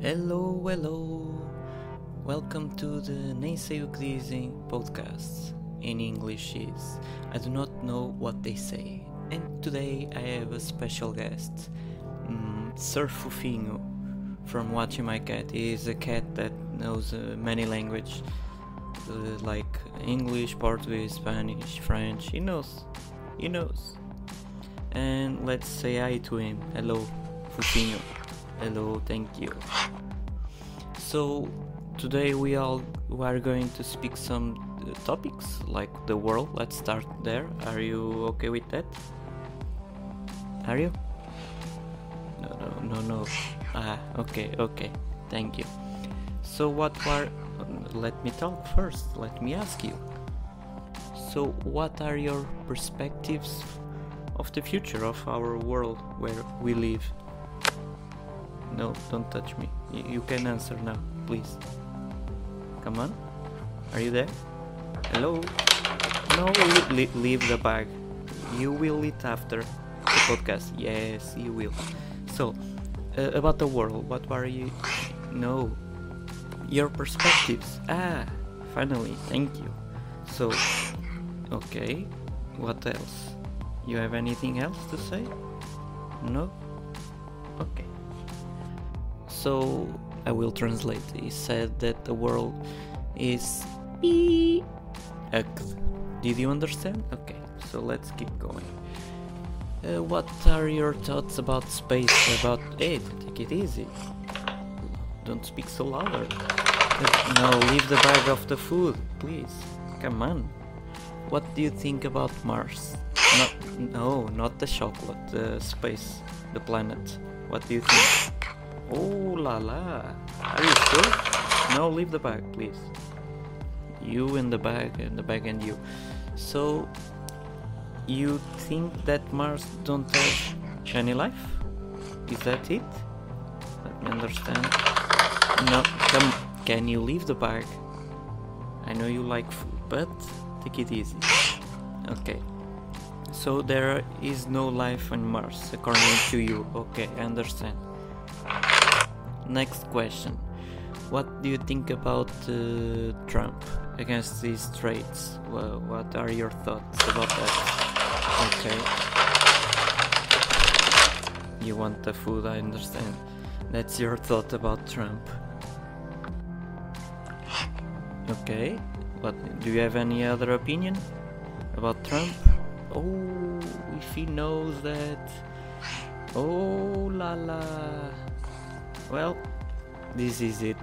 Hello, hello. Welcome to the Nem Sei O Que Dizem podcast. In English is I do not know what they say. And today I have a special guest, mm, Sir Fofinho from Watching My Cat. He is a cat that knows uh, many languages uh, like English, Portuguese, Spanish, French. He knows. He knows. And let's say hi to him. Hello, Fofinho. Hello, thank you. So today we all we are going to speak some uh, topics like the world. Let's start there. Are you okay with that? Are you? No, no, no, no. Ah, okay, okay. Thank you. So what are? Let me talk first. Let me ask you. So what are your perspectives of the future of our world where we live? No, don't touch me. Y- you can answer now, please. Come on. Are you there? Hello? No, le- le- leave the bag. You will eat after the podcast. Yes, you will. So, uh, about the world, what are you. No. Your perspectives. Ah, finally, thank you. So, okay. What else? You have anything else to say? No? Okay. So I will translate. He said that the world is akt. Did you understand? Okay, so let's keep going. Uh, what are your thoughts about space? About it? Take it easy. Don't speak so louder. Uh, No, leave the bag of the food, please. Come on. What do you think about Mars? Not, no, not the chocolate. The space, the planet. What do you think? Oh la la. Are you sure? No, leave the bag, please. You in the bag, and the bag and you. So, you think that Mars don't have any life? Is that it? Let me understand. No, come. Can you leave the bag? I know you like food, but take it easy. Okay. So there is no life on Mars, according to you. Okay, I understand. Next question. What do you think about uh, Trump against these trades? Well, what are your thoughts about that? Okay. You want the food, I understand. That's your thought about Trump. Okay. What do you have any other opinion about Trump? Oh, if he knows that. Oh la la. Well, this is it.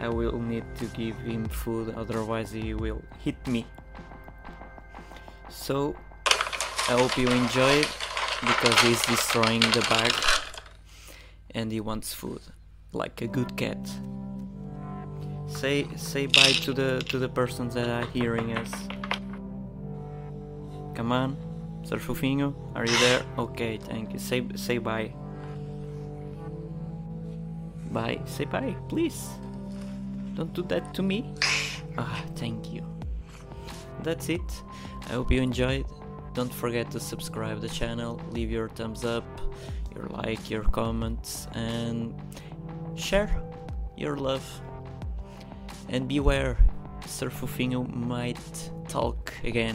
I will need to give him food, otherwise, he will hit me. So, I hope you enjoy it because he's destroying the bag and he wants food, like a good cat. Say say bye to the to the persons that are hearing us. Come on, Sir Fofinho, are you there? Okay, thank you. Say say bye. Bye. Say bye, please. Don't do that to me. Ah, thank you. That's it. I hope you enjoyed. Don't forget to subscribe the channel, leave your thumbs up, your like, your comments, and share your love. And beware, Sir Fofinho might talk again